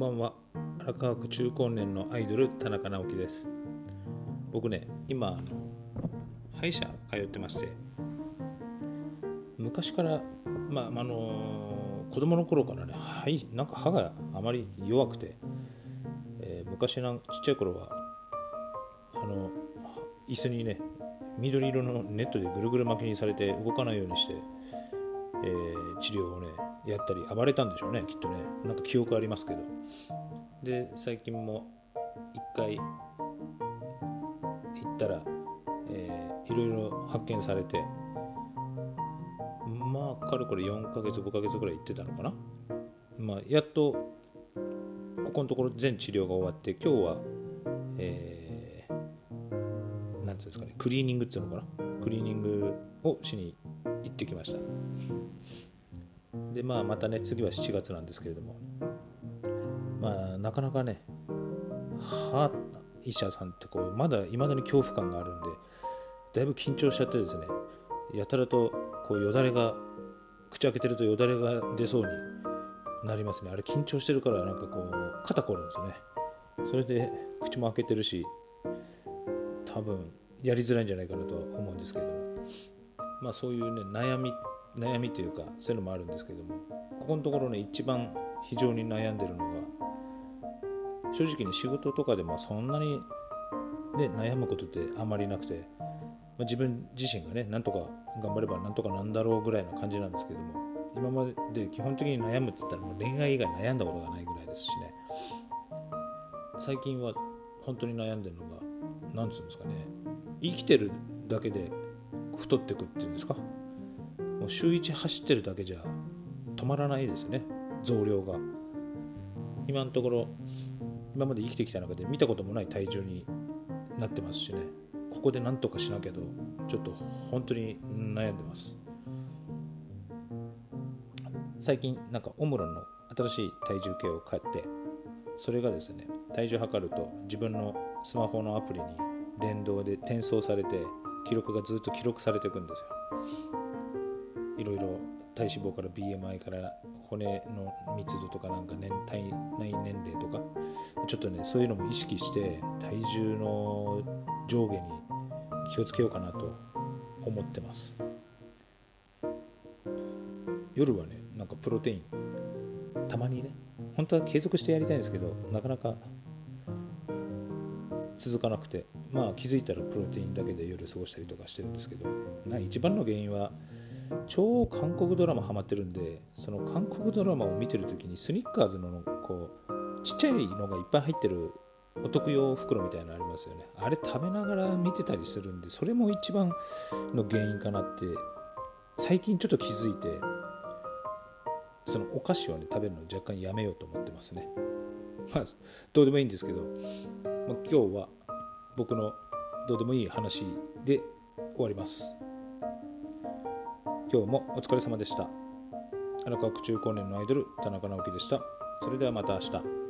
ばんは。荒川区中高年のアイドル田中直樹です。僕ね今あの歯医者通ってまして昔からまああの子供の頃からねはいなんか歯があまり弱くて、えー、昔なちっちゃい頃はあの椅子にね緑色のネットでぐるぐる巻きにされて動かないようにして、えー、治療をねやったり暴れたんでしょうねきっとね。なんか記憶ありますけど。で最近も1回行ったら、えー、いろいろ発見されてまあかれこれ4ヶ月5ヶ月ぐらい行ってたのかな。まあやっとここのところ全治療が終わって今日はえー、なんうんですかねクリーニングっていうのかな。クリーニングをしに行ってきました。でまあまたね次は7月なんですけれども。まあなかなかね歯医者さんってこうまだいまだに恐怖感があるんでだいぶ緊張しちゃってですねやたらとこうよだれが口開けてるとよだれが出そうになりますね。あれ緊張してるからなんかこう肩こるんですよね。それで口も開けてるし多分やりづらいんじゃないかなとは思うんですけれども。まあそういうね悩み悩みというかそういうのもあるんですけどもここのところね一番非常に悩んでるのが正直に仕事とかでもそんなに、ね、悩むことってあまりなくて、まあ、自分自身がねなんとか頑張ればなんとかなんだろうぐらいな感じなんですけども今まで基本的に悩むっつったらもう恋愛以外悩んだことがないぐらいですしね。最近は本当に悩んでるのが何つうんですかね生きてるだけで太ってくっていうんですかもう週1走ってるだけじゃ止まらないですね。増量が。今のところ今まで生きてきた中で見たこともない体重になってますしね。ここで何とかしなきゃとちょっと本当に悩んでます。最近なんかオムロンの新しい体重計を買ってそれがですね体重測ると自分のスマホのアプリに連動で転送されて記録がずっと記録されていくんですよ。いろいろ体脂肪から BMI から骨の密度とかなんか年体内年齢とかちょっとねそういうのも意識して体重の上下に気をつけようかなと思ってます。夜はねなんかプロテインたまにね本当は継続してやりたいんですけどなかなか続かなくてまあ気づいたらプロテインだけで夜過ごしたりとかしてるんですけど一番の原因は超韓国ドラマハマってるんでその韓国ドラマを見てる時にスニッカーズのこうちっちゃいのがいっぱい入ってるお得用袋みたいなのありますよね。あれ食べながら見てたりするんでそれも一番の原因かなって最近ちょっと気づいてそのお菓子をね食べるの若干やめようと思ってますね。まあどうでもいいんですけど、まあ、今日は僕のどうでもいい話で終わります。今日もお疲れ様でした。荒川区中高年のアイドル田中直樹でした。それではまた明日。